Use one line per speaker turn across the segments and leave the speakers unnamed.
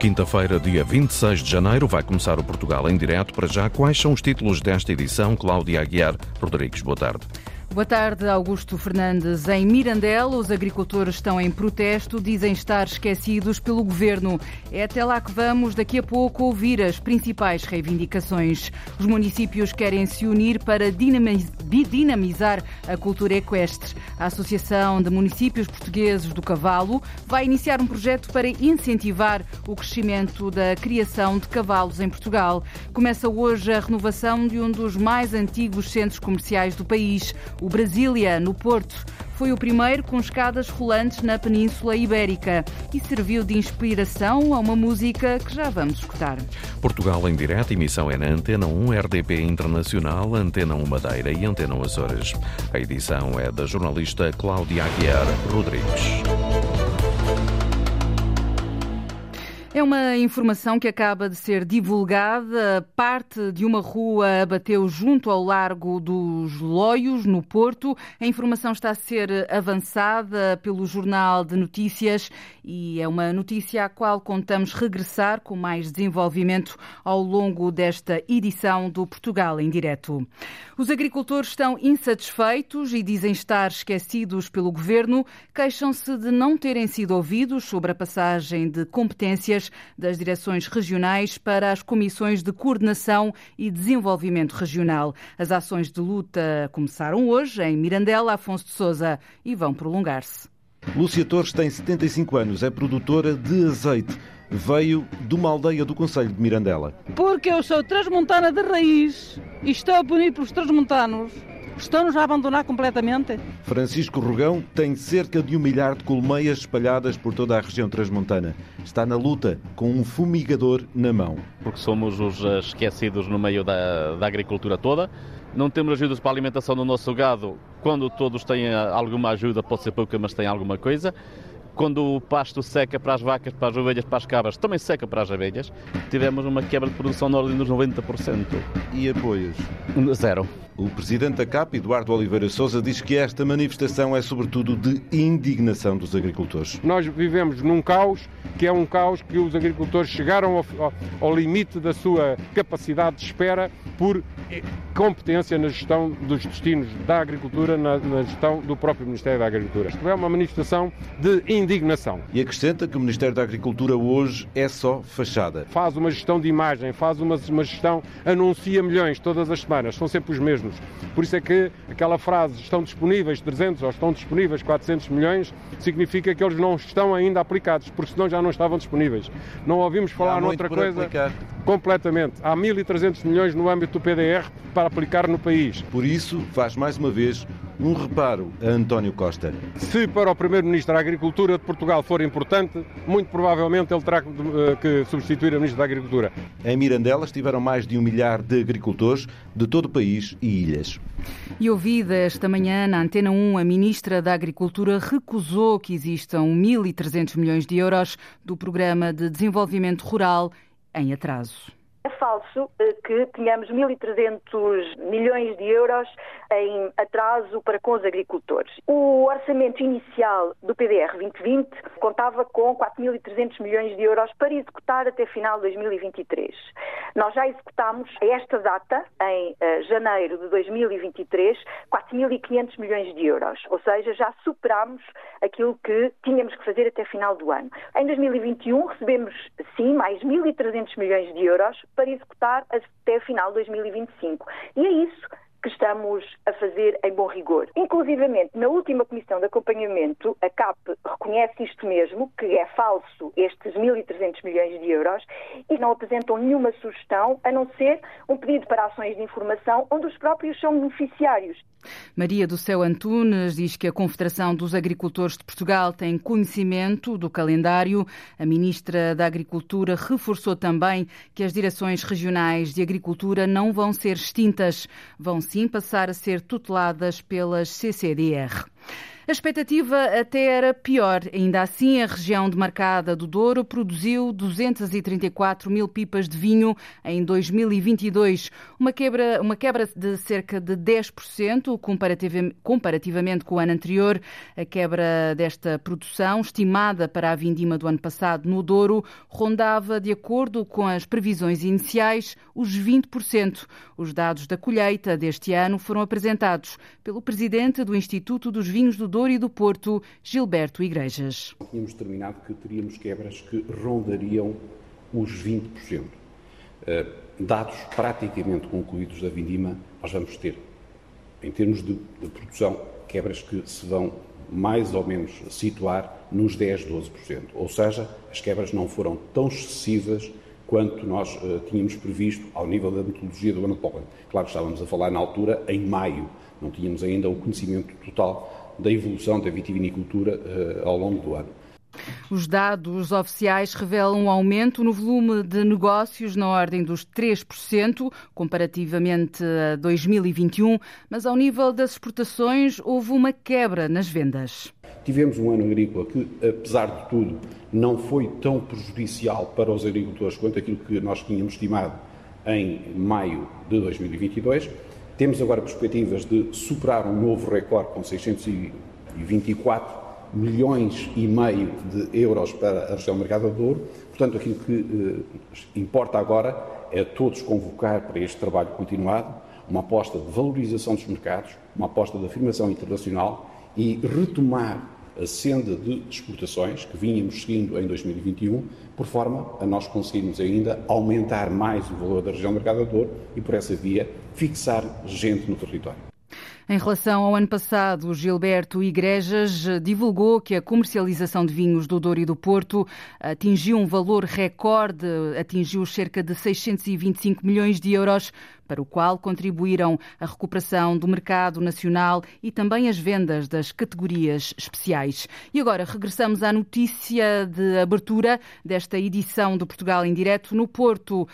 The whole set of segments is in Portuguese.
Quinta-feira, dia 26 de janeiro, vai começar o Portugal em direto. Para já, quais são os títulos desta edição? Cláudia Aguiar Rodrigues, boa tarde.
Boa tarde, Augusto Fernandes. Em Mirandela, os agricultores estão em protesto, dizem estar esquecidos pelo governo. É até lá que vamos, daqui a pouco, ouvir as principais reivindicações. Os municípios querem se unir para dinamizar a cultura equestre. A Associação de Municípios Portugueses do Cavalo vai iniciar um projeto para incentivar o crescimento da criação de cavalos em Portugal. Começa hoje a renovação de um dos mais antigos centros comerciais do país. O Brasília, no Porto, foi o primeiro com escadas rolantes na Península Ibérica e serviu de inspiração a uma música que já vamos escutar.
Portugal em direto, emissão é na Antena 1, RDP Internacional, Antena 1 Madeira e Antena 1 Açores. A edição é da jornalista Cláudia Aguiar Rodrigues.
É uma informação que acaba de ser divulgada. Parte de uma rua abateu junto ao Largo dos Loios, no Porto. A informação está a ser avançada pelo Jornal de Notícias e é uma notícia à qual contamos regressar com mais desenvolvimento ao longo desta edição do Portugal em Direto. Os agricultores estão insatisfeitos e dizem estar esquecidos pelo governo. Queixam-se de não terem sido ouvidos sobre a passagem de competências das direções regionais para as comissões de coordenação e desenvolvimento regional. As ações de luta começaram hoje em Mirandela, Afonso de Souza e vão prolongar-se.
Lúcia Torres tem 75 anos, é produtora de azeite. Veio de uma aldeia do Conselho de Mirandela.
Porque eu sou transmontana de raiz e estou a punir para os transmontanos Estão-nos a abandonar completamente.
Francisco Rogão tem cerca de um milhar de colmeias espalhadas por toda a região transmontana. Está na luta com um fumigador na mão.
Porque somos os eh, esquecidos no meio da, da agricultura toda. Não temos ajudas para a alimentação do nosso gado. Quando todos têm eh, alguma ajuda, pode ser pouca, mas têm alguma coisa quando o pasto seca para as vacas, para as ovelhas, para as cabras, também seca para as abelhas, tivemos uma quebra de produção na ordem dos 90%.
E apoios?
Zero.
O presidente da CAP, Eduardo Oliveira Souza, diz que esta manifestação é sobretudo de indignação dos agricultores.
Nós vivemos num caos que é um caos que os agricultores chegaram ao, ao, ao limite da sua capacidade de espera por competência na gestão dos destinos da agricultura, na, na gestão do próprio Ministério da Agricultura. Isto é uma manifestação de indignação.
E acrescenta que o Ministério da Agricultura hoje é só fachada.
Faz uma gestão de imagem, faz uma, uma gestão, anuncia milhões todas as semanas, são sempre os mesmos. Por isso é que aquela frase estão disponíveis 300 ou estão disponíveis 400 milhões significa que eles não estão ainda aplicados, porque senão já não estavam disponíveis. Não ouvimos falar noutra coisa. Aplicar. Completamente. Há 1.300 milhões no âmbito do PDR para aplicar no país.
Por isso, faz mais uma vez um reparo a António Costa.
Se para o Primeiro-Ministro a agricultura de Portugal for importante, muito provavelmente ele terá eh, que substituir a Ministra da Agricultura.
Em Mirandela estiveram mais de um milhar de agricultores de todo o país e ilhas.
E ouvida esta manhã na Antena 1, a Ministra da Agricultura recusou que existam 1.300 milhões de euros do Programa de Desenvolvimento Rural em atraso.
É falso eh, que tenhamos 1.300 milhões de euros em atraso para com os agricultores. O orçamento inicial do PDR 2020 contava com 4.300 milhões de euros para executar até final de 2023. Nós já executámos a esta data, em uh, janeiro de 2023, 4.500 milhões de euros, ou seja, já superámos aquilo que tínhamos que fazer até final do ano. Em 2021 recebemos, sim, mais 1.300 milhões de euros para executar até final de 2025. E é isso que estamos a fazer em bom rigor. Inclusivamente, na última comissão de acompanhamento, a CAP reconhece isto mesmo, que é falso estes 1.300 milhões de euros e não apresentam nenhuma sugestão, a não ser um pedido para ações de informação onde os próprios são beneficiários.
Maria do Céu Antunes diz que a Confederação dos Agricultores de Portugal tem conhecimento do calendário. A ministra da Agricultura reforçou também que as direções regionais de agricultura não vão ser extintas, vão sim passar a ser tuteladas pelas CCDR. A expectativa até era pior. Ainda assim, a região demarcada do Douro produziu 234 mil pipas de vinho em 2022, uma quebra, uma quebra de cerca de 10% comparativamente com o ano anterior. A quebra desta produção, estimada para a vindima do ano passado no Douro, rondava, de acordo com as previsões iniciais, os 20%. Os dados da colheita deste ano foram apresentados pelo presidente do Instituto dos Vinhos do Douro E do Porto, Gilberto Igrejas.
Tínhamos determinado que teríamos quebras que rondariam os 20%. Eh, dados praticamente concluídos da vindima, nós vamos ter, em termos de, de produção, quebras que se vão mais ou menos situar nos 10, 12%. Ou seja, as quebras não foram tão excessivas quanto nós uh, tínhamos previsto ao nível da metodologia do ano de. Claro estávamos a falar na altura, em maio, não tínhamos ainda o conhecimento total da evolução da vitivinicultura uh, ao longo do ano.
Os dados oficiais revelam um aumento no volume de negócios na ordem dos 3%, comparativamente a 2021, mas ao nível das exportações houve uma quebra nas vendas.
Tivemos um ano agrícola que, apesar de tudo, não foi tão prejudicial para os agricultores quanto aquilo que nós tínhamos estimado em maio de 2022 temos agora perspectivas de superar um novo recorde com 624 milhões e meio de euros para a região do Mercado do Douro. Portanto, aquilo que eh, importa agora é todos convocar para este trabalho continuado uma aposta de valorização dos mercados, uma aposta de afirmação internacional e retomar a senda de exportações que vínhamos seguindo em 2021, por forma a nós conseguirmos ainda aumentar mais o valor da região do Mercado do Douro e, por essa via, fixar gente no território.
Em relação ao ano passado, Gilberto Igrejas divulgou que a comercialização de vinhos do Douro e do Porto atingiu um valor recorde, atingiu cerca de 625 milhões de euros, para o qual contribuíram a recuperação do mercado nacional e também as vendas das categorias especiais. E agora regressamos à notícia de abertura desta edição do Portugal em Direto no Porto.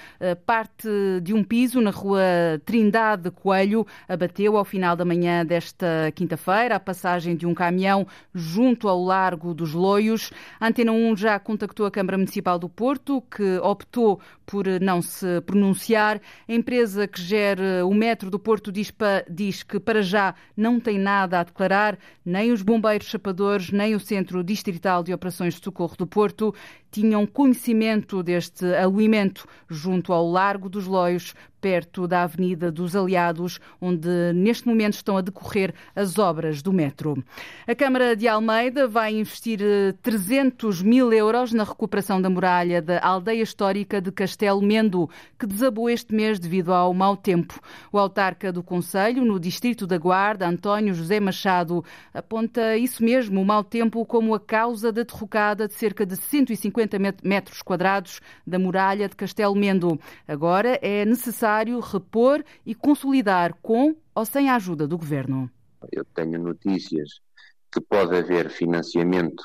Parte de um piso na rua Trindade Coelho abateu ao final da manhã desta quinta-feira a passagem de um caminhão junto ao Largo dos Loios. A Antena 1 já contactou a Câmara Municipal do Porto, que optou por não se pronunciar. A empresa que gera o metro do Porto diz, diz, que para já não tem nada a declarar, nem os bombeiros chapadores, nem o Centro Distrital de Operações de Socorro do Porto tinham conhecimento deste alimento junto ao Largo dos Loios, perto da Avenida dos Aliados, onde neste momento estão a decorrer as obras do metro. A Câmara de Almeida vai investir 300 eh, mil euros na recuperação da muralha da aldeia histórica de Castelo Mendo, que desabou este mês devido ao mau tempo. O autarca do Conselho, no Distrito da Guarda, António José Machado, aponta isso mesmo, o mau tempo, como a causa da derrocada de cerca de 150 metros quadrados da muralha de Castelo Mendo. Agora é necessário repor e consolidar com ou sem a ajuda do governo?
Eu tenho notícias que pode haver financiamento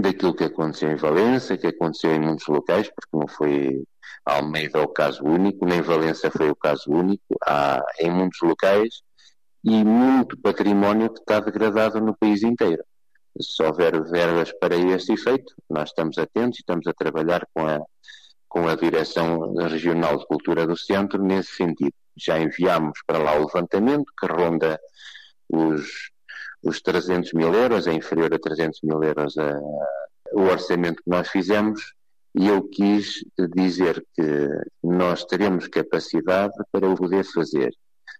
daquilo que aconteceu em Valença, que aconteceu em muitos locais, porque não foi Almeida o caso único, nem Valença foi o caso único, há em muitos locais e muito património que está degradado no país inteiro. Se houver verbas para este efeito, nós estamos atentos e estamos a trabalhar com a com a Direção Regional de Cultura do Centro nesse sentido. Já enviámos para lá o levantamento, que ronda os, os 300 mil euros, é inferior a 300 mil euros a, o orçamento que nós fizemos, e eu quis dizer que nós teremos capacidade para o poder fazer.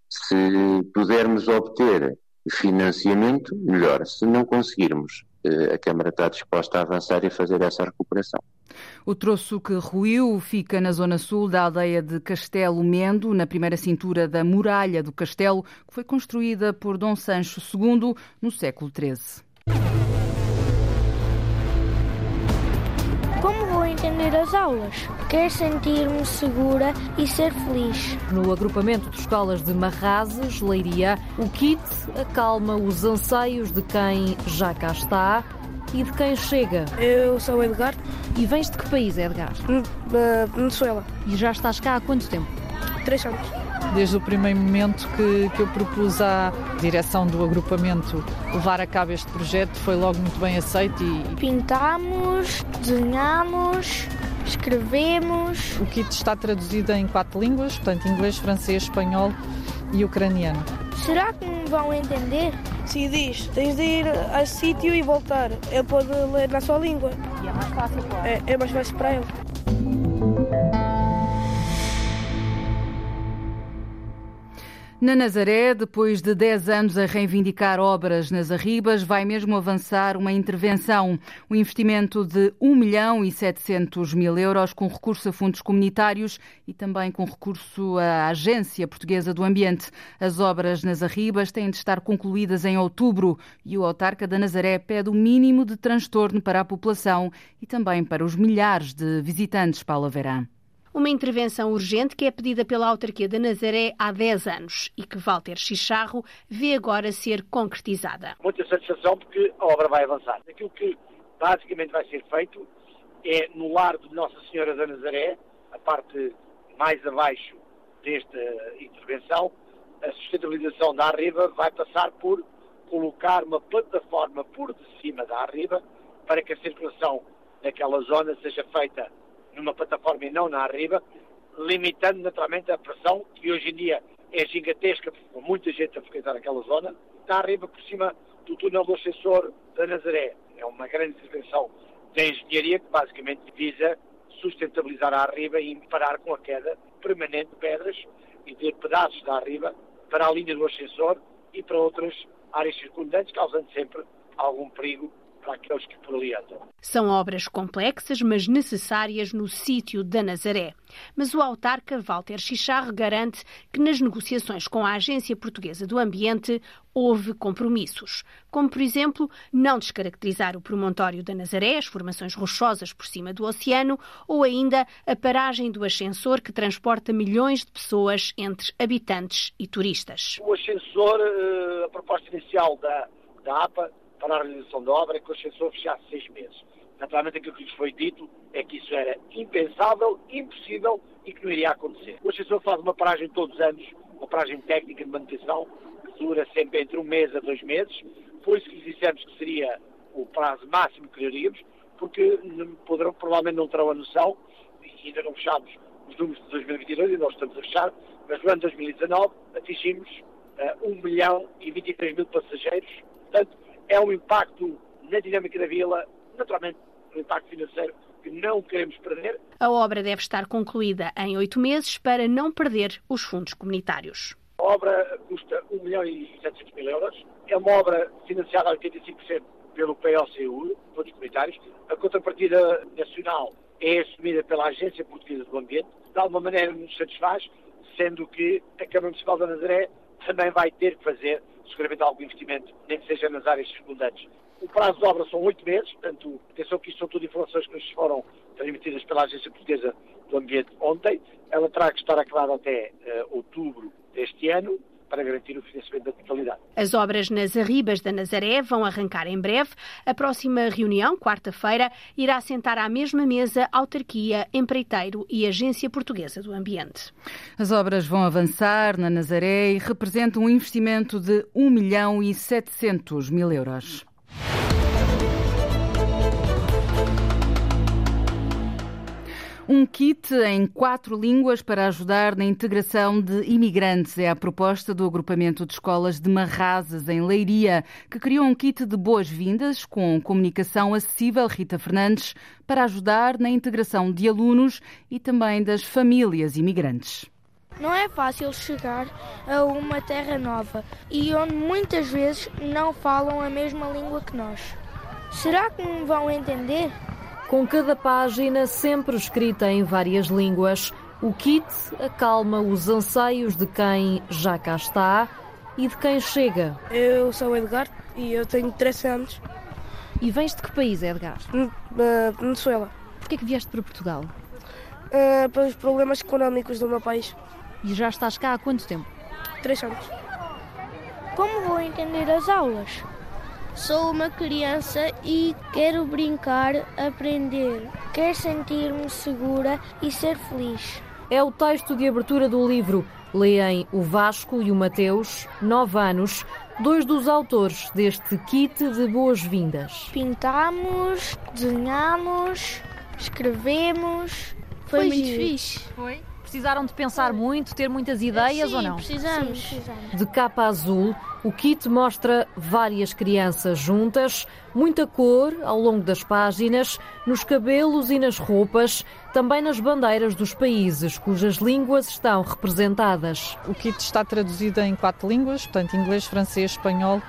Se pudermos obter financiamento, melhor. Se não conseguirmos, eh, a Câmara está disposta a avançar e fazer essa recuperação.
O troço que ruiu fica na zona sul da aldeia de Castelo Mendo, na primeira cintura da muralha do castelo, que foi construída por Dom Sancho II no século XIII.
Entender as aulas. Quero sentir-me segura e ser feliz.
No agrupamento de escolas de Marrazes, Leiria, o KIT acalma os anseios de quem já cá está e de quem chega.
Eu sou o Edgar.
E vens de que país, Edgar?
Da Venezuela.
E já estás cá há quanto tempo?
Três anos. Desde o primeiro momento que, que eu propus à direção do agrupamento levar a cabo este projeto, foi logo muito bem aceito e...
Pintamos, desenhamos, escrevemos.
O kit está traduzido em quatro línguas, portanto inglês, francês, espanhol e ucraniano.
Será que me vão entender?
Se diz, tens de ir a sítio e voltar. Ele pode ler na sua língua.
E é mais fácil, claro.
É, é mais fácil para ele.
Na Nazaré, depois de 10 anos a reivindicar obras nas Arribas, vai mesmo avançar uma intervenção. Um investimento de 1 milhão e 700 mil euros com recurso a fundos comunitários e também com recurso à Agência Portuguesa do Ambiente. As obras nas Arribas têm de estar concluídas em outubro e o autarca da Nazaré pede o mínimo de transtorno para a população e também para os milhares de visitantes, Paula Verã.
Uma intervenção urgente que é pedida pela autarquia da Nazaré há 10 anos e que Walter Chicharro vê agora ser concretizada.
Muita satisfação porque a obra vai avançar. Aquilo que basicamente vai ser feito é no lar de Nossa Senhora da Nazaré, a parte mais abaixo desta intervenção, a sustentabilização da arriba vai passar por colocar uma plataforma por de cima da arriba para que a circulação naquela zona seja feita numa plataforma e não na arriba, limitando naturalmente a pressão, que hoje em dia é gigantesca, com muita gente a frequentar aquela zona, na arriba por cima do túnel do ascensor da Nazaré. É uma grande intervenção da engenharia que basicamente visa sustentabilizar a arriba e parar com a queda permanente de pedras e de pedaços da arriba para a linha do ascensor e para outras áreas circundantes, causando sempre algum perigo para aqueles que por ali andam.
São obras complexas, mas necessárias no sítio da Nazaré. Mas o autarca Walter Chicharro garante que nas negociações com a Agência Portuguesa do Ambiente houve compromissos, como por exemplo não descaracterizar o promontório da Nazaré, as formações rochosas por cima do oceano, ou ainda a paragem do ascensor que transporta milhões de pessoas entre habitantes e turistas.
O ascensor, eh, a proposta inicial da, da APA para a realização da obra que o ascensor fechasse seis meses. Naturalmente, aquilo que lhes foi dito é que isso era impensável, impossível e que não iria acontecer. O ascensor faz uma paragem todos os anos, uma paragem técnica de manutenção, que dura sempre entre um mês a dois meses. Por isso que lhes dissemos que seria o prazo máximo que queríamos, porque poderão, provavelmente não terão a noção, e ainda não fechamos os números de 2022, e nós estamos a fechar, mas no ano 2019 atingimos uh, 1 milhão e 23 mil passageiros. Portanto, é um impacto na dinâmica da vila, naturalmente um impacto financeiro que não queremos perder.
A obra deve estar concluída em oito meses para não perder os fundos comunitários.
A obra custa 1 milhão e 700 mil euros. É uma obra financiada a 85% pelo POCU, fundos comunitários. A contrapartida nacional é assumida pela Agência Portuguesa do Ambiente. De alguma maneira nos satisfaz, sendo que a Câmara Municipal da Nazaré também vai ter que fazer seguramente algum investimento, nem que seja nas áreas circundantes. O prazo de obra são oito meses, portanto, atenção que isto são tudo informações que nos foram transmitidas pela Agência Portuguesa do Ambiente ontem. Ela terá que estar acabada até uh, outubro deste ano para garantir o financiamento da totalidade.
As obras nas Arribas da Nazaré vão arrancar em breve. A próxima reunião, quarta-feira, irá sentar à mesma mesa autarquia, empreiteiro e Agência Portuguesa do Ambiente.
As obras vão avançar na Nazaré e representam um investimento de 1 milhão e 700 mil euros. Um kit em quatro línguas para ajudar na integração de imigrantes é a proposta do agrupamento de escolas de Marrazes, em Leiria, que criou um kit de boas-vindas com comunicação acessível, Rita Fernandes, para ajudar na integração de alunos e também das famílias imigrantes.
Não é fácil chegar a uma terra nova e onde muitas vezes não falam a mesma língua que nós. Será que me vão entender?
Com cada página sempre escrita em várias línguas, o kit acalma os anseios de quem já cá está e de quem chega.
Eu sou o Edgar e eu tenho 13 anos.
E vens de que país, Edgar?
Da Venezuela.
Porquê que vieste para Portugal?
Uh, pelos problemas económicos do meu país.
E já estás cá há quanto tempo?
Três anos.
Como vou entender as aulas?
Sou uma criança e quero brincar, aprender. Quero sentir-me segura e ser feliz.
É o texto de abertura do livro Leem o Vasco e o Mateus, 9 anos, dois dos autores deste kit de boas-vindas.
Pintamos, desenhamos, escrevemos. Foi,
Foi
muito
giro.
fixe.
Foi? Precisaram de pensar muito, ter muitas ideias
Sim,
ou não?
Precisamos. Sim, precisamos.
De capa azul, o kit mostra várias crianças juntas, muita cor ao longo das páginas, nos cabelos e nas roupas, também nas bandeiras dos países cujas línguas estão representadas.
O kit está traduzido em quatro línguas, portanto, inglês, francês, espanhol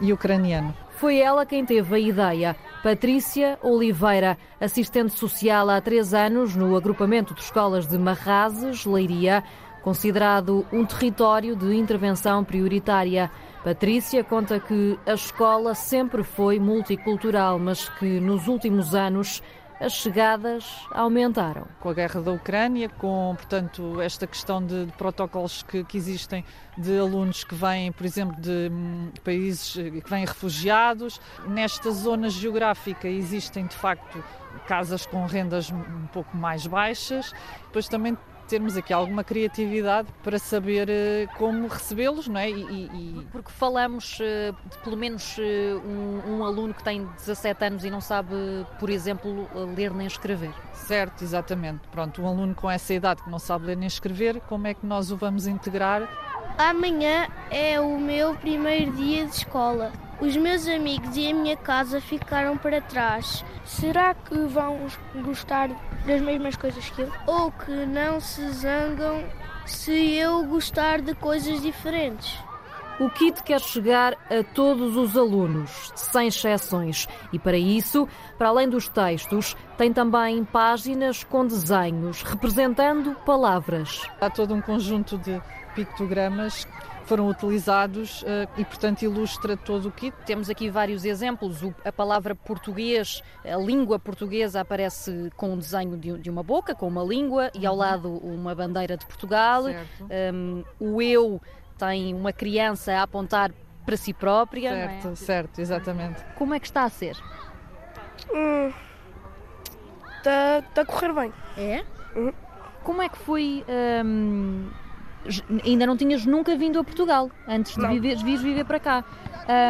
e ucraniano.
Foi ela quem teve a ideia. Patrícia Oliveira, assistente social há três anos no agrupamento de escolas de Marrazes, Leiria, considerado um território de intervenção prioritária. Patrícia conta que a escola sempre foi multicultural, mas que nos últimos anos as chegadas aumentaram.
Com a guerra da Ucrânia, com, portanto, esta questão de, de protocolos que, que, existem de alunos que vêm, por exemplo, de hum, países que vêm refugiados. Nesta zona geográfica existem, de facto, casas com rendas um pouco mais baixas. Depois também termos aqui alguma criatividade para saber uh, como recebê-los, não é? E,
e... Porque falamos uh, de pelo menos uh, um, um, aluno que tem 17 anos e não sabe, por exemplo, ler nem escrever.
Certo, exatamente. Pronto, um aluno com essa idade que não sabe ler nem escrever, como é que nós o vamos integrar?
Amanhã é o meu primeiro dia de escola. Os meus amigos e a minha casa ficaram para trás. Será que vão gostar das mesmas coisas que eu? Ou que não se zangam se eu gostar de coisas diferentes?
O kit quer chegar a todos os alunos, sem exceções, e para isso, para além dos textos, tem também páginas com desenhos representando palavras.
Há todo um conjunto de pictogramas foram utilizados uh, e, portanto, ilustra todo o kit.
Temos aqui vários exemplos. O, a palavra português, a língua portuguesa aparece com um desenho de, de uma boca, com uma língua, e ao lado uma bandeira de Portugal. Um, o eu tem uma criança a apontar para si própria.
Certo,
é?
certo, exatamente.
Como é que está a ser?
Está hum, tá, tá a correr bem.
É? Uhum. Como é que foi. Hum, ainda não tinhas nunca vindo a Portugal antes de viver, vir viver para cá.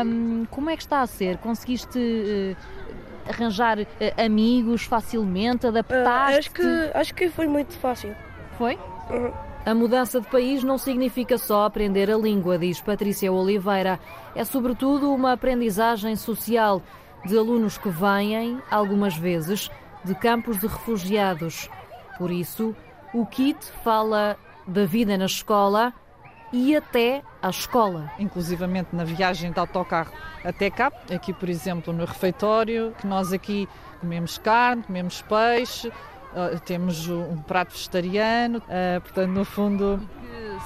Um, como é que está a ser? Conseguiste uh, arranjar uh, amigos facilmente? Adaptar-te?
Uh, acho, que, acho que foi muito fácil.
Foi?
Uhum.
A mudança de país não significa só aprender a língua, diz Patrícia Oliveira. É sobretudo uma aprendizagem social de alunos que vêm, algumas vezes, de campos de refugiados. Por isso, o KIT fala da vida na escola e até à escola.
Inclusivamente na viagem de autocarro até cá, aqui por exemplo no refeitório, que nós aqui comemos carne, comemos peixe, temos um prato vegetariano, uh, portanto no fundo...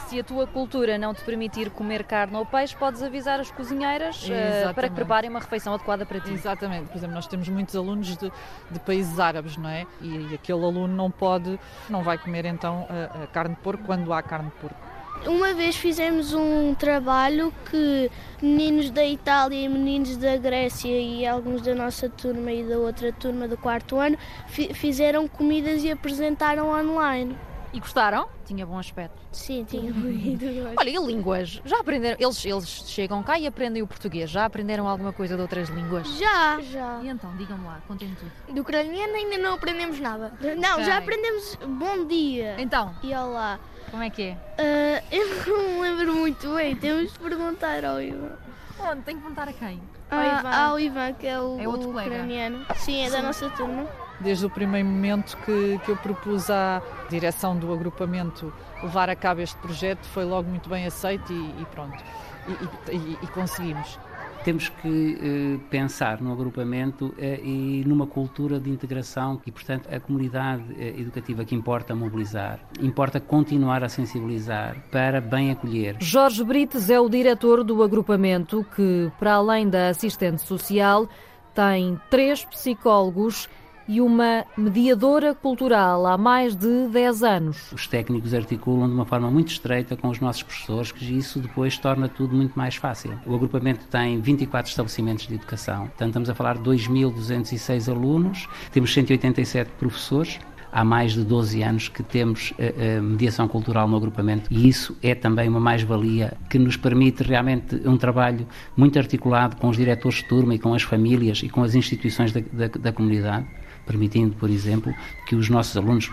Se a tua cultura não te permitir comer carne ou peixe, podes avisar as cozinheiras uh, para que preparem uma refeição adequada para ti.
Exatamente. Por exemplo, nós temos muitos alunos de, de países árabes, não é? E, e, aquele aluno não pode, não vai comer então a, a carne de porco quando há carne de porco.
Uma vez fizemos um trabalho que meninos da Itália e meninos da Grécia e alguns da nossa turma e da outra turma do quarto ano fizeram comidas e apresentaram online.
E gostaram? Tinha bom aspecto.
Sim, tinha muito gosto.
Olha, e línguas? Já aprenderam? Eles, eles chegam cá e aprendem o português. Já aprenderam alguma coisa de outras línguas?
Já, já.
E então, digam-me lá, contem tudo.
Do ucraniano ainda não aprendemos nada. Não, okay. já aprendemos bom dia.
Então?
E olá.
Como é que é?
Uh, eu não me lembro muito bem, temos de perguntar ao Ivan.
Onde? Tenho que perguntar a quem?
Ao Ivan. Ao Ivan, que é o,
é outro colega.
ucraniano. Sim, é da nossa turma.
Desde o primeiro momento que, que eu propus à direção do agrupamento levar a cabo este projeto, foi logo muito bem aceito e, e pronto. E, e, e conseguimos
temos que eh, pensar no agrupamento eh, e numa cultura de integração e, portanto, a comunidade eh, educativa que importa mobilizar, importa continuar a sensibilizar para bem acolher.
Jorge Brites é o diretor do agrupamento que, para além da assistente social, tem três psicólogos e uma mediadora cultural há mais de 10 anos.
Os técnicos articulam de uma forma muito estreita com os nossos professores, que isso depois torna tudo muito mais fácil. O agrupamento tem 24 estabelecimentos de educação, portanto estamos a falar de 2.206 alunos, temos 187 professores, há mais de 12 anos que temos uh, mediação cultural no agrupamento. E isso é também uma mais-valia que nos permite realmente um trabalho muito articulado com os diretores de turma e com as famílias e com as instituições da, da, da comunidade, permitindo, por exemplo, que os nossos alunos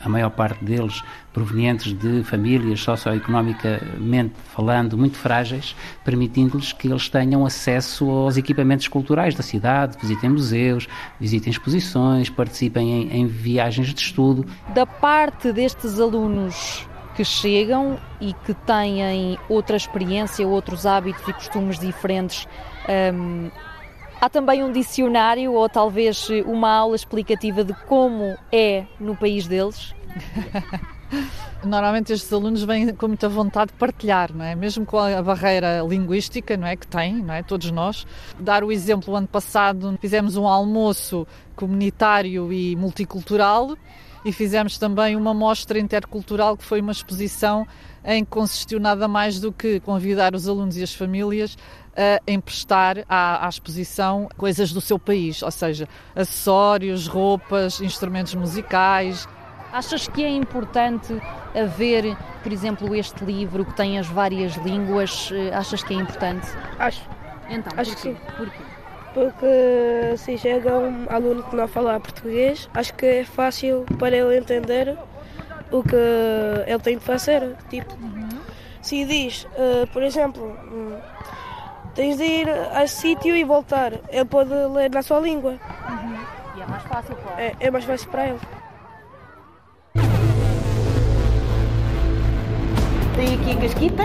a maior parte deles provenientes de famílias socioeconomicamente falando muito frágeis, permitindo-lhes que eles tenham acesso aos equipamentos culturais da cidade, visitem museus, visitem exposições, participem em, em viagens de estudo.
Da parte destes alunos que chegam e que têm outra experiência, outros hábitos e costumes diferentes, hum, Há também um dicionário ou talvez uma aula explicativa de como é no país deles?
Normalmente estes alunos vêm com muita vontade de partilhar, não é? Mesmo com a barreira linguística, não é, que têm, não é, todos nós. Dar o exemplo, o ano passado fizemos um almoço comunitário e multicultural e fizemos também uma mostra intercultural que foi uma exposição em que consistiu nada mais do que convidar os alunos e as famílias a emprestar à, à, exposição coisas do seu país, ou seja, acessórios, roupas, instrumentos musicais.
Achas que é importante haver, por exemplo, este livro que tem as várias línguas? Achas que é importante?
Acho.
Então,
acho
porquê?
que sim.
Porquê?
Porque se chega um aluno que não fala português, acho que é fácil para ele entender o que ele tem de fazer. Tipo, uhum. se diz, uh, por exemplo, um, Tens de ir a sítio e voltar. Ele pode ler na sua língua.
Uhum. E é mais fácil, claro.
É, é mais fácil para ele.
Tem aqui a casquita,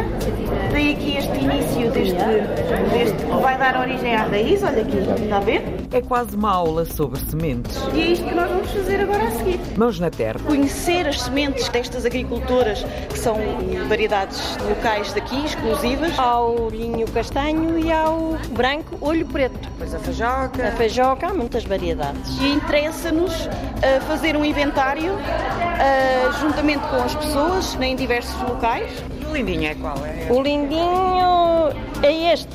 tem aqui este início deste, deste que vai dar origem à raiz, olha aqui, está a ver?
É quase uma aula sobre sementes.
E é isto que nós vamos fazer agora a seguir.
Mãos na terra.
Conhecer as sementes destas agricultoras, que são variedades locais daqui, exclusivas.
Ao linho castanho e ao branco olho preto.
Pois a feijoca.
A feijoca, há muitas variedades.
E interessa-nos uh, fazer um inventário uh, juntamente com as pessoas em diversos locais
o lindinho é qual? É
o lindinho é este.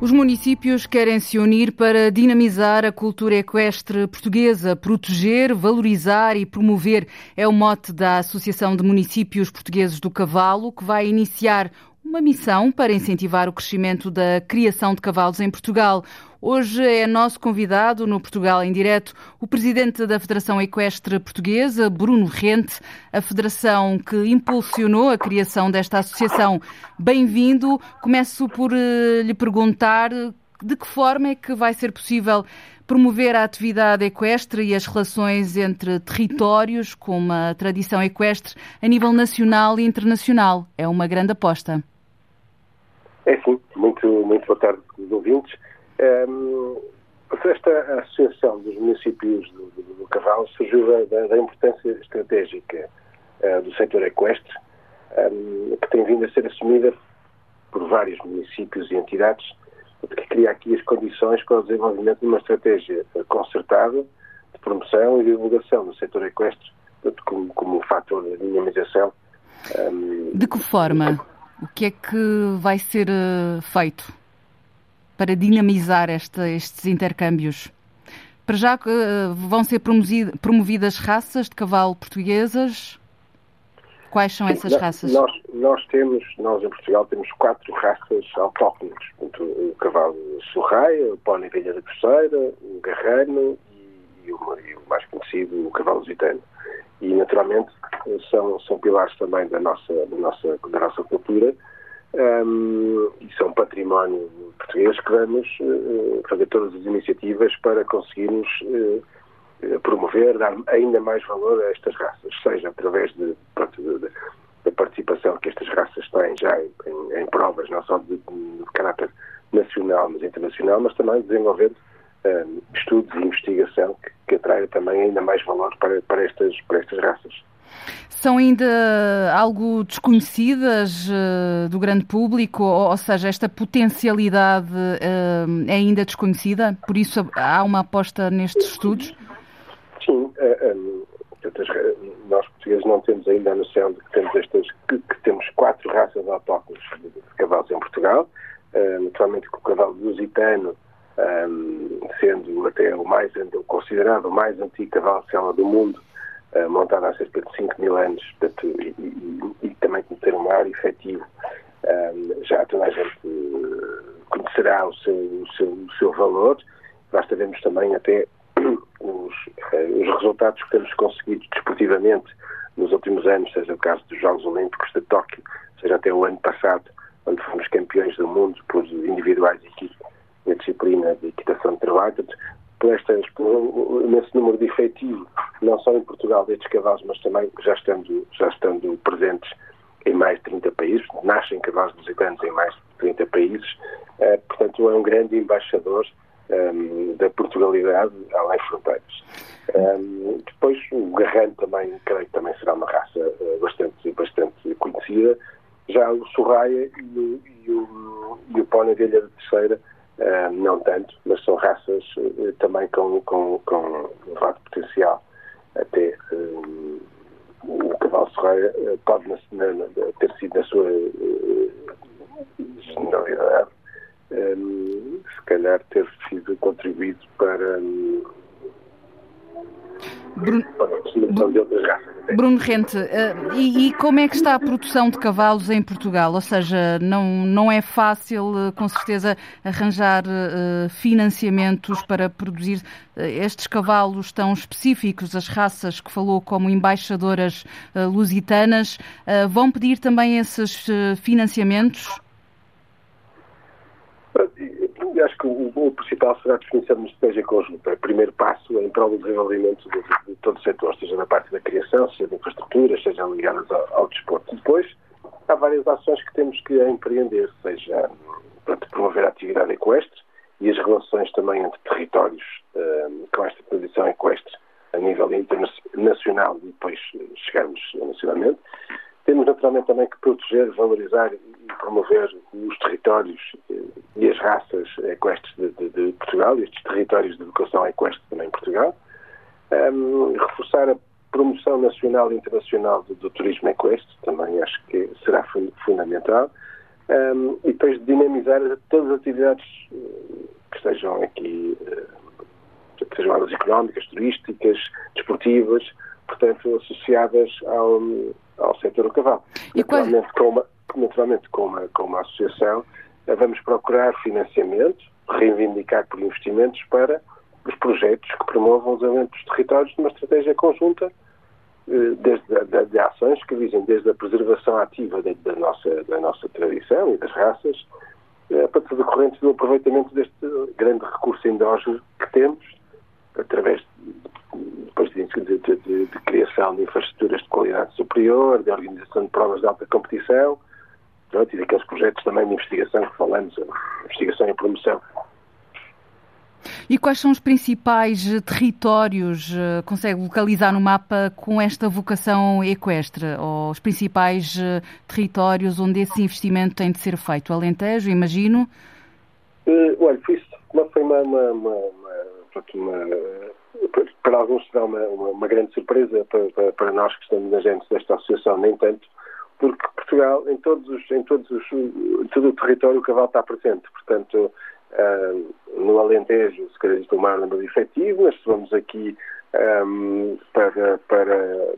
Os municípios querem se unir para dinamizar a cultura equestre portuguesa, proteger, valorizar e promover. É o mote da Associação de Municípios Portugueses do Cavalo, que vai iniciar uma missão para incentivar o crescimento da criação de cavalos em Portugal. Hoje é nosso convidado no Portugal em Direto o presidente da Federação Equestre Portuguesa, Bruno Rente, a federação que impulsionou a criação desta associação. Bem-vindo. Começo por uh, lhe perguntar de que forma é que vai ser possível promover a atividade equestre e as relações entre territórios com uma tradição equestre a nível nacional e internacional. É uma grande aposta.
É sim, muito, muito boa tarde aos ouvintes. Um, esta associação dos municípios do, do, do Cavalo surgiu da, da importância estratégica uh, do setor equestre, um, que tem vindo a ser assumida por vários municípios e entidades, que cria aqui as condições para o desenvolvimento de uma estratégia concertada de promoção e divulgação do setor equestre como, como um fator de dinamização.
Um, de que forma? O que é que vai ser uh, feito para dinamizar esta, estes intercâmbios? Para já uh, vão ser promovidas raças de cavalo portuguesas? Quais são essas raças?
Nós, nós temos, nós em Portugal temos quatro raças autóctones. O cavalo surraia, o pônei velha da terceira, o garrano e, e, o, e o mais conhecido, o cavalo zitano e naturalmente são, são pilares também da nossa, da nossa, da nossa cultura. Um, e são património português que vamos uh, fazer todas as iniciativas para conseguirmos uh, promover, dar ainda mais valor a estas raças, seja através de, de, da participação que estas raças têm já em, em, em provas, não só de, de, caráter nacional, mas internacional, mas também desenvolvendo um, estudos e investigação que, que atraia também ainda mais valor para, para, estas, para estas raças.
São ainda algo desconhecidas uh, do grande público, ou, ou, seja, esta potencialidade uh, é ainda desconhecida? Por isso há uma aposta nestes estudos?
Sim, uh, eh, um, nós portugueses não temos ainda a noção de que temos estas, que, que temos quatro raças autóctones de, de, cavalos em Portugal. naturalmente que o cavalo lusitano um, sendo até o mais considerado o mais antigo cavalo de do mundo, uh, montado há cerca de 5 mil anos, portanto, e, e, e, também ter um maior efetivo. Um, já toda a gente conhecerá o seu, o seu, o seu valor. Basta vermos também até os, os resultados que temos conseguido desportivamente nos últimos anos, seja o caso dos Jogos Olímpicos de Tóquio, seja até o ano passado, onde fomos campeões do mundo por individuais e equipe na disciplina de equitação de trabalho. Por, estas, por nesse número de efetivo, não só em Portugal destes cavalos, mas também já estando, já estando presentes em mais de 30 países, nascem cavalos lusitanos em mais de 30 países, uh, portanto é um grande embaixador um, ehm, da Portugalidade além fronteiras. Um, ehm, depois o Garrano também, creio que também será uma raça uh, bastante, bastante conhecida. Já o Sorraia e o, e o, e o Pona Velha da Terceira, uh, não tanto, mas são raças uh, também com, com, com elevado potencial. Até um, o cavalo Sorraia pode na, na, ter sido na sua generalidade um, se calhar ter sido contribuído para, um, Bruno.
Bruno Rente, uh, e, e, como é que está a produção de cavalos em Portugal? Ou seja, não, não é fácil, uh, com certeza, arranjar uh, financiamentos para produzir estes cavalos tão específicos, as raças que falou como embaixadoras lusitanas. vão pedir também esses financiamentos?
Acho que o, o principal será a definição de uma estratégia conjunta. O primeiro passo é em prol do desenvolvimento de, de, todo o setor, seja na parte da criação, seja de infraestruturas, seja ligadas ao, ao desporto. Depois, há várias ações que temos que empreender, seja para promover a atividade equestre e as relações também entre territórios um, com esta tradição equestre a nível internacional e depois chegarmos nacionalmente. Temos naturalmente também que proteger, valorizar e promover os territórios eh, e as raças equestres de, de, de Portugal, estes territórios de educação equestre também em Portugal. Um, reforçar a promoção nacional e internacional do, do, turismo equestre, também acho que será fundamental. Um, e depois dinamizar todas as atividades eh, que estejam aqui, eh, que sejam áreas económicas, turísticas, desportivas, portanto, associadas ao ao setor do cavalo. E naturalmente, com uma, naturalmente com, uma, com uma associação, vamos procurar financiamento, reivindicar por investimentos para os projetos que promovam o desenvolvimento dos territórios de uma estratégia conjunta eh, desde de, de ações que visem desde a preservação ativa da, da, nossa, da nossa tradição e das raças, eh, para decorrentes do aproveitamento deste grande recurso endógeno que temos, através depois de, de, de, de, criação de infraestruturas de qualidade superior, de organização de provas de alta competição, pronto, e daqueles projetos também de investigação que falamos, investigação e promoção.
E quais são os principais territórios, eh, consegue localizar no mapa com esta vocação equestre? Ou os principais eh, territórios onde esse investimento tem de ser feito? Alentejo, imagino?
Uh, olha, foi, foi uma, uma, uma, uma para alguns será uma, uma, uma grande surpresa, para, para, para, nós que estamos na gente desta associação, nem tanto, porque Portugal, em todos os, em todos os, todo o território, o cavalo está presente. Portanto, uh, no Alentejo, se calhar existe um maior número de efetivo, se vamos aqui um, para, para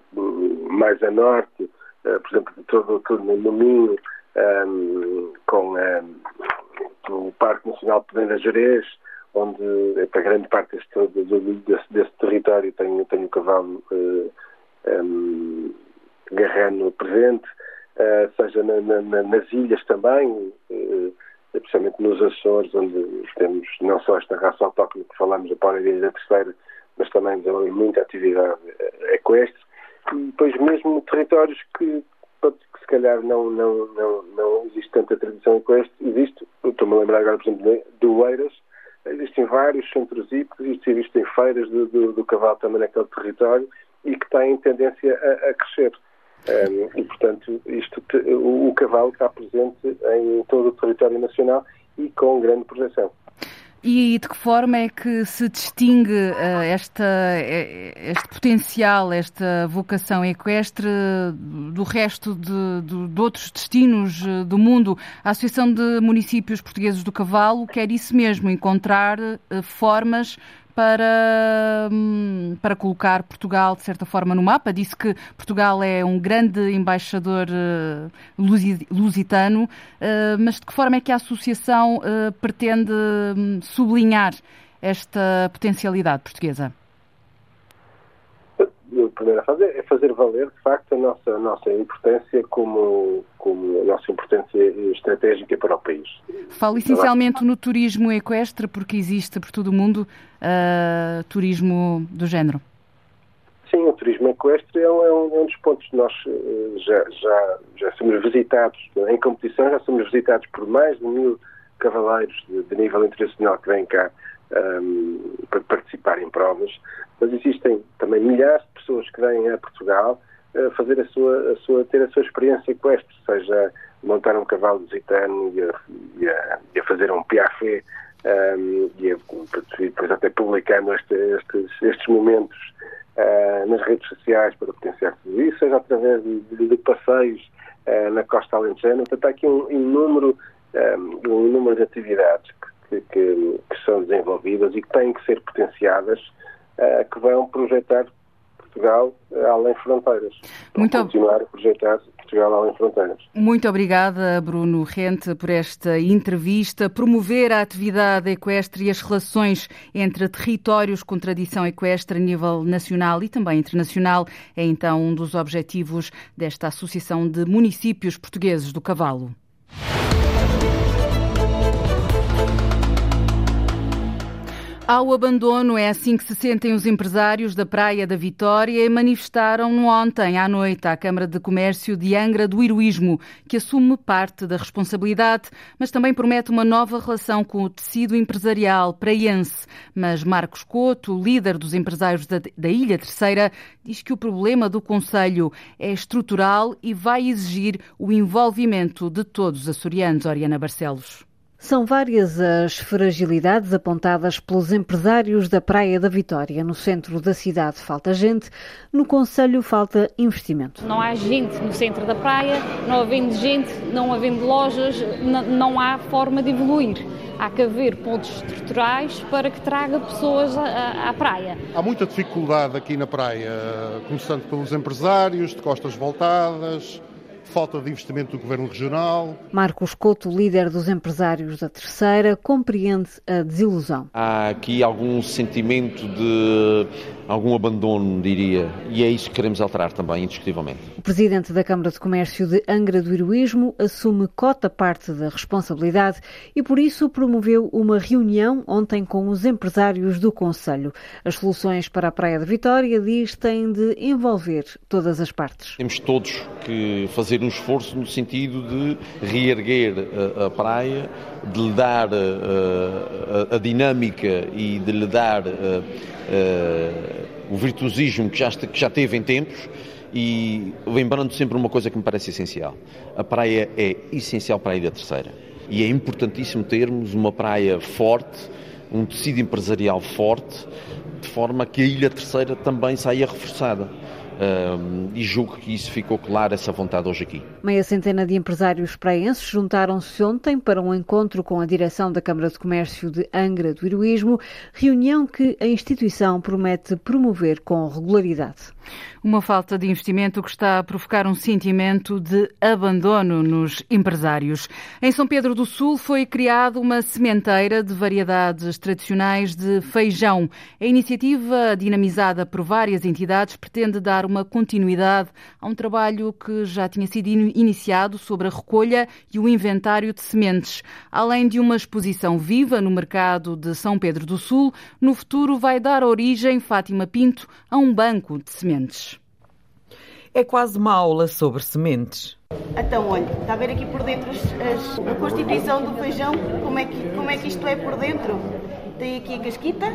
mais a norte, uh, por exemplo, todo, todo no Minho, um, com um, o Parque Nacional de Pedreira Jerez, onde para grande parte deste, desse, desse território tem, tem o cavalo uh, um, garrano presente, seja na, na, nas ilhas também, uh, especialmente nos Açores, onde temos não só esta raça autóctone que falamos, a Paula da Terceira, mas também muita atividade equestre, e depois mesmo territórios que, que se calhar não, não, não, não existe tanta tradição equestre, existe, estou-me a lembrar agora, por exemplo, de Oeiras, Existem vários centros hípicos, existem feiras do, do, do, cavalo também naquele território e que têm tendência a, a crescer. Um, e, portanto, isto, o, o, cavalo está presente em todo o território nacional e com grande projeção.
E de que forma é que se distingue uh, esta, este potencial, esta vocação equestre do resto de, de, de, outros destinos do mundo? A Associação de Municípios Portugueses do Cavalo quer isso mesmo, encontrar uh, formas para, hum, para colocar Portugal, de certa forma, no mapa. Disse que Portugal é um grande embaixador uh, lusitano, uh, mas de que forma é que a Associação uh, pretende um, sublinhar esta potencialidade portuguesa?
A primeira fase é fazer valer, de facto, a nossa, a nossa importância como, como a nossa importância estratégica para o país.
Falo essencialmente no turismo equestre, porque existe por todo o mundo uh, turismo do género.
Sim, o turismo equestre é um, é um, é dos pontos. Nós uh, já, já, já somos visitados, em competição, já somos visitados por mais de mil cavaleiros de, de nível internacional que vêm cá para participar em provas, mas existem também milhares de pessoas que vêm a Portugal a fazer a sua, a sua, ter a sua experiência equestre, seja montar um cavalo lusitano e a, e a, e a fazer um piafé um, e, a, depois até publicando este, estes, estes momentos uh, nas redes sociais para potenciar tudo isso, seja através de, de, de passeios uh, na costa alentejana. Portanto, há aqui um, um, um número de atividades que, que, que, são desenvolvidas e que têm que ser potenciadas, uh, que vão projetar Portugal além fronteiras. Muito Portugal além fronteiras.
Muito obrigada, Bruno Rente, por esta entrevista. Promover a atividade equestre e as relações entre territórios com tradição equestre a nível nacional e também internacional é então um dos objetivos desta Associação de Municípios Portugueses do Cavalo. Ao abandono, é assim que se sentem os empresários da Praia da Vitória e manifestaram ontem à noite à Câmara de Comércio de Angra do Heroísmo, que assume parte da responsabilidade, mas também promete uma nova relação com o tecido empresarial praiense. Mas Marcos Couto, líder dos empresários da, da Ilha Terceira, diz que o problema do Conselho é estrutural e vai exigir o envolvimento de todos os açorianos. Oriana Barcelos.
São várias as fragilidades apontadas pelos empresários da Praia da Vitória. No centro da cidade falta gente, no Conselho falta investimento.
Não há gente no centro da praia, não havendo gente, não havendo lojas, não há forma de evoluir. Há que haver pontos estruturais para que traga pessoas à, à praia.
Há muita dificuldade aqui na praia, começando pelos empresários, de costas voltadas, falta de investimento do Governo Regional.
Marcos Couto, líder dos empresários da Terceira, compreende a desilusão.
Há aqui algum sentimento de algum abandono, diria, e é isso que queremos alterar também, indiscutivelmente.
O presidente da Câmara de Comércio de Angra do Heroísmo assume cota parte da responsabilidade e, por isso, promoveu uma reunião ontem com os empresários do Conselho. As soluções para a Praia de Vitória, diz, têm de envolver todas as partes.
Temos todos que fazer um esforço no sentido de reerguer a praia, de lhe dar a, a, a, dinâmica e de lhe dar o virtuosismo que já, que já teve em tempos e lembrando sempre uma coisa que me parece essencial. A praia é essencial para a Ilha Terceira e é importantíssimo termos uma praia forte, um tecido empresarial forte, de forma que a Ilha Terceira também saia reforçada e julgo que isso ficou claro, essa vontade hoje aqui.
Meia centena de empresários praenses juntaram-se ontem para um encontro com a direção da Câmara de Comércio de Angra do Heroísmo, reunião que a instituição promete promover com regularidade.
Uma falta de investimento que está a provocar um sentimento de abandono nos empresários. Em São Pedro do Sul foi criada uma sementeira de variedades tradicionais de feijão. A iniciativa, dinamizada por várias entidades, pretende dar uma continuidade a um trabalho que já tinha sido iniciado sobre a recolha e o inventário de sementes. Além de uma exposição viva no mercado de São Pedro do Sul, no futuro vai dar origem, Fátima Pinto, a um banco de sementes.
É quase uma aula sobre sementes.
Então, olha, está a ver aqui por dentro as, as, a constituição do feijão, como é, que, como é que isto é por dentro? Tem aqui a casquita,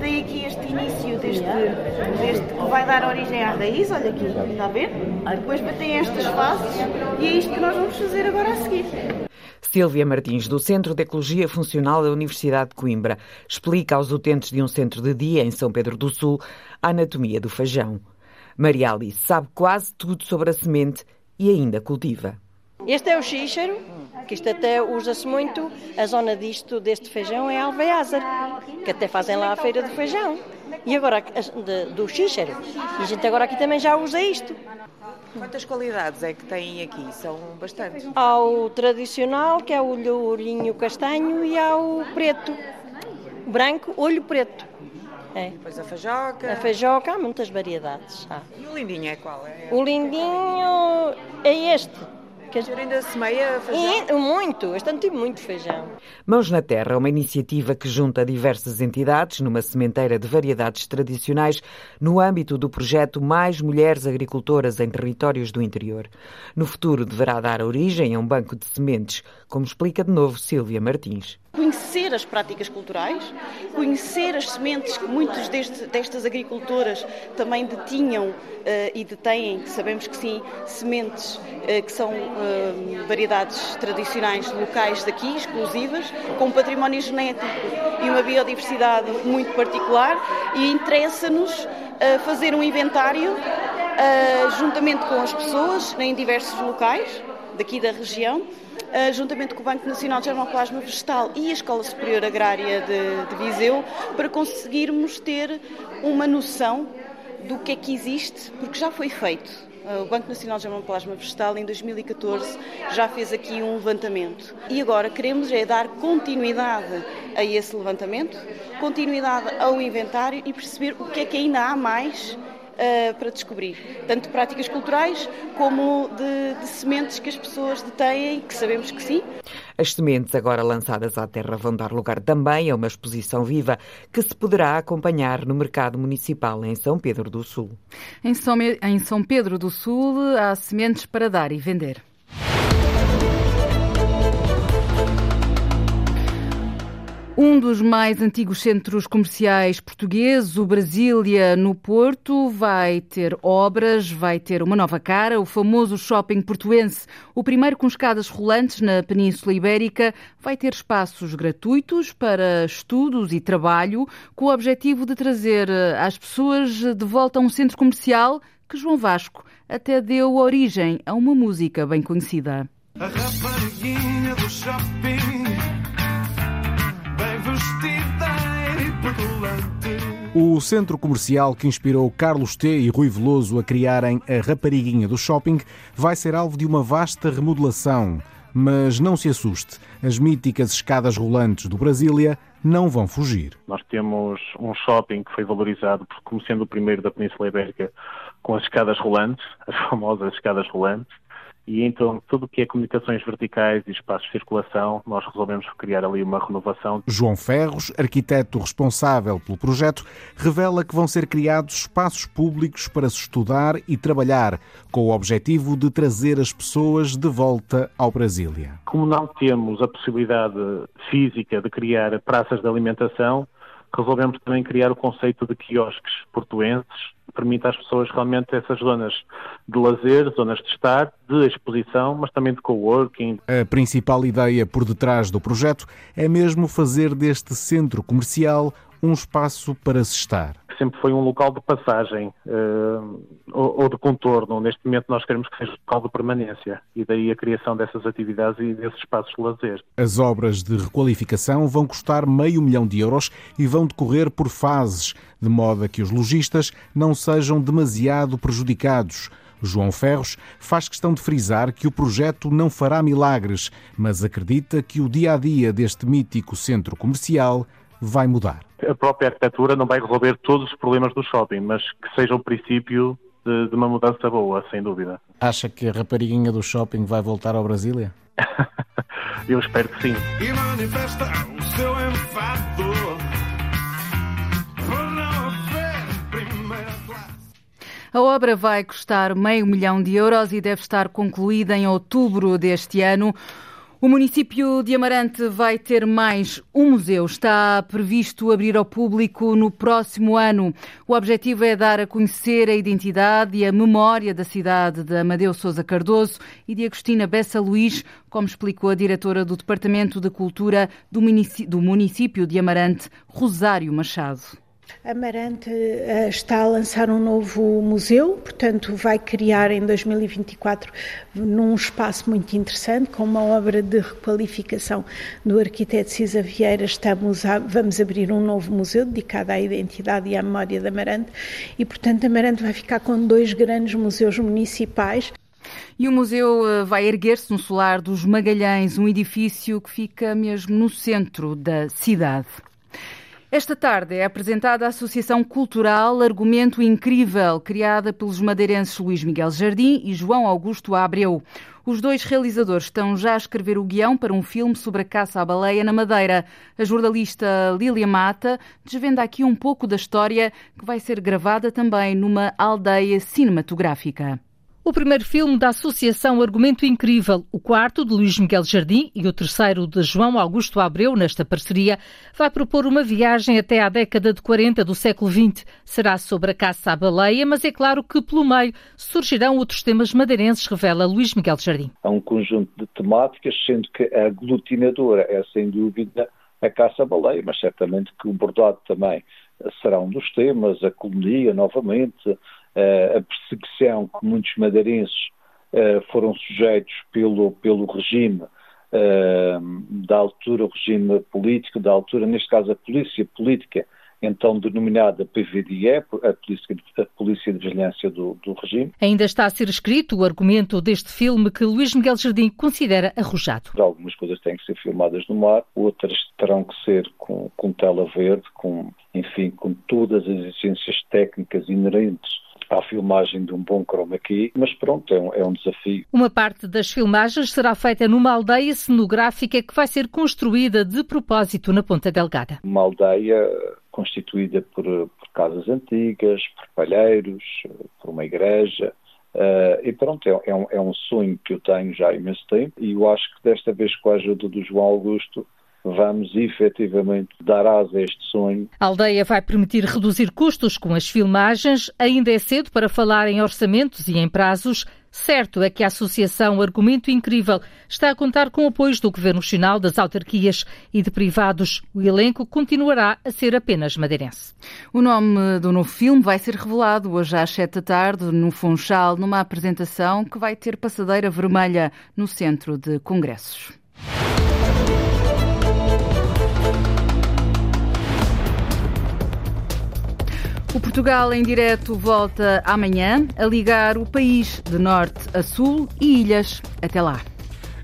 tem aqui este início deste, deste que vai dar origem à raiz, olha aqui, está a ver? Depois tem estas fases e é isto que nós vamos fazer agora a seguir.
Silvia Martins, do Centro de Ecologia Funcional da Universidade de Coimbra, explica aos utentes de um centro de dia em São Pedro do Sul a anatomia do feijão. Maria Alice sabe quase tudo sobre a semente e ainda cultiva.
Este é o xíxaro, que isto até usa-se muito. A zona disto, deste feijão, é Alveázar, que até fazem lá a feira do feijão. E agora, do xíxaro. E a gente agora aqui também já usa isto.
Quantas qualidades é que têm aqui? São bastantes.
Há o tradicional, que é o olhinho castanho, e há o preto, branco, olho preto.
É. Depois a feijoca.
A feijoca, há muitas variedades. Há.
E o lindinho é qual? É...
O lindinho é este.
Que a gente ainda semeia feijão? E,
muito, este ano tive muito feijão.
Mãos na Terra é uma iniciativa que junta diversas entidades numa sementeira de variedades tradicionais no âmbito do projeto Mais Mulheres Agricultoras em Territórios do Interior. No futuro deverá dar origem a um banco de sementes, como explica de novo Silvia Martins
conhecer as práticas culturais, conhecer as sementes que muitas destas agricultoras também detinham uh, e detêm, sabemos que sim, sementes uh, que são uh, variedades tradicionais locais daqui, exclusivas, com um património genético e uma biodiversidade muito particular e interessa-nos fazer um inventário juntamente com as pessoas em diversos locais daqui da região uh, juntamente com o Banco Nacional de Germoplasma Vegetal e a Escola Superior Agrária de, de Viseu, para conseguirmos ter uma noção do que é que existe, porque já foi feito. Ah, o Banco Nacional de Germoplasma Vegetal, em 2014, já fez aqui um levantamento. E agora queremos é dar continuidade a esse levantamento, continuidade ao inventário e perceber o que é que ainda há mais uh, para descobrir, tanto de práticas culturais como de, de sementes que as pessoas detêm, que sabemos que sim.
As sementes agora lançadas à terra vão dar lugar também a uma exposição viva que se poderá acompanhar no mercado municipal em São Pedro do Sul.
Em São, em São Pedro do Sul há sementes para dar e vender. Um dos mais antigos centros comerciais portugueses, o Brasília, no Porto, vai ter obras, vai ter uma nova cara. O famoso shopping portuense, o primeiro com escadas rolantes na Península Ibérica, vai ter espaços gratuitos para estudos e trabalho, com o objetivo de trazer as pessoas de volta a um centro comercial que João Vasco até deu origem a uma música bem conhecida. A rapariguinha do shopping
O centro comercial que inspirou Carlos T e Rui Veloso a criarem a Rapariguinha do Shopping vai ser alvo de uma vasta remodelação. Mas não se assuste, as míticas escadas rolantes do Brasília não vão fugir.
Nós temos um shopping que foi valorizado como sendo o primeiro da Península Ibérica com as escadas rolantes, as famosas escadas rolantes, e então tudo o que é comunicações verticais e espaços de circulação, nós resolvemos criar ali uma renovação.
João Ferros, arquiteto responsável pelo projeto, revela que vão ser criados espaços públicos para se estudar e trabalhar, com o objetivo de trazer as pessoas de volta ao Brasília.
Como não temos a possibilidade física de criar praças de alimentação, resolvemos também criar o conceito de quiosques portuenses, que permite às pessoas realmente essas zonas de lazer, zonas de estar, de exposição, mas também de coworking.
A principal ideia por detrás do projeto é mesmo fazer deste centro comercial um espaço para se estar
sempre foi um local de passagem uh, ou, ou, de contorno. Neste momento nós queremos que seja um local de permanência e daí a criação dessas atividades e desses espaços de lazer.
As obras de requalificação vão custar meio milhão de euros e vão decorrer por fases, de modo a que os lojistas não sejam demasiado prejudicados. João Ferros faz questão de frisar que o projeto não fará milagres, mas acredita que o dia a dia deste mítico centro comercial vai mudar.
A própria arquitetura não vai resolver todos os problemas do shopping, mas que seja o princípio de, de uma mudança boa, sem dúvida.
Acha que a rapariguinha do shopping vai voltar ao Brasília?
Eu espero que sim.
E manifesta o seu enfado. A obra vai custar meio milhão de euros e deve estar concluída em outubro deste ano. O município de Amarante vai ter mais um museu. Está previsto abrir ao público no próximo ano. O objetivo é dar a conhecer a identidade e a memória da cidade de Amadeu Sousa Cardoso e de Agostina Bessa Luís, como explicou a diretora do Departamento de Cultura do município de Amarante, Rosário Machado.
Amarante uh, está a lançar um novo museu, portanto, vai criar em 2024 num espaço muito interessante, com uma obra de requalificação do arquiteto Cisa Vieira. Estamos a, vamos abrir um novo museu dedicado à identidade e à memória de Amarante, e, portanto, Amarante vai ficar com dois grandes museus municipais.
E o museu eh, vai erguer-se no solar dos Magalhães, um edifício que fica mesmo no centro da cidade. Esta tarde é apresentada a Associação Cultural Argumento Incrível, criada pelos madeirenses Luís Miguel Jardim e João Augusto Abreu. Os dois realizadores estão já a escrever o guião para um filme sobre a caça à baleia na Madeira. A jornalista Lília Mata desvenda aqui um pouco da história que vai ser gravada também numa aldeia cinematográfica.
O primeiro filme da Associação Argumento Incrível, o quarto de Luís Miguel Jardim e o terceiro de João Augusto Abreu, nesta parceria, vai propor uma viagem até à década de 40 do século XX. Será sobre a caça à baleia, mas é claro que pelo meio surgirão outros temas madeirenses, revela Luís Miguel Jardim.
Há um conjunto de temáticas, sendo que a aglutinadora é sem dúvida a caça à baleia, mas certamente que o bordado também será um dos temas, a colonia novamente, a perseguição que muitos madeirenses eh, foram sujeitos pelo, pelo regime eh, da altura, o regime político, da altura, neste caso a polícia política, então denominada PVDE, a Polícia, a polícia de Vigilância do, do, Regime.
Ainda está a ser escrito o argumento deste filme que Luís Miguel Jardim considera arrojado.
Algumas coisas têm que ser filmadas no mar, outras terão que ser com, com tela verde, com, enfim, com todas as exigências técnicas inerentes à filmagem de um bom chroma key, mas pronto, é um, é um desafio.
Uma parte das filmagens será feita numa aldeia cenográfica que vai ser construída de propósito na Ponta Delgada.
Uma aldeia constituída por, por casas antigas, por palheiros, por uma igreja, Uh, e pronto, é, é, um, é, um, sonho que eu tenho já há imenso tempo e eu acho que desta vez com a ajuda do João Augusto vamos efetivamente dar asa a este sonho.
A aldeia vai permitir reduzir custos com as filmagens. Ainda é cedo para falar em orçamentos e em prazos. Certo é que a Associação Argumento Incrível está a contar com apoios do Governo Nacional, das autarquias e de privados. O elenco continuará a ser apenas madeirense.
O nome do novo filme vai ser revelado hoje às sete da tarde no Funchal, numa apresentação que vai ter passadeira vermelha no Centro de Congressos. O Portugal em direto volta amanhã a ligar o país de norte a sul e ilhas. Até lá.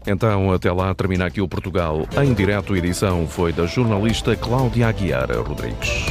Então, até lá termina aqui o Portugal em direto. Edição foi da jornalista Cláudia Aguiar Rodrigues.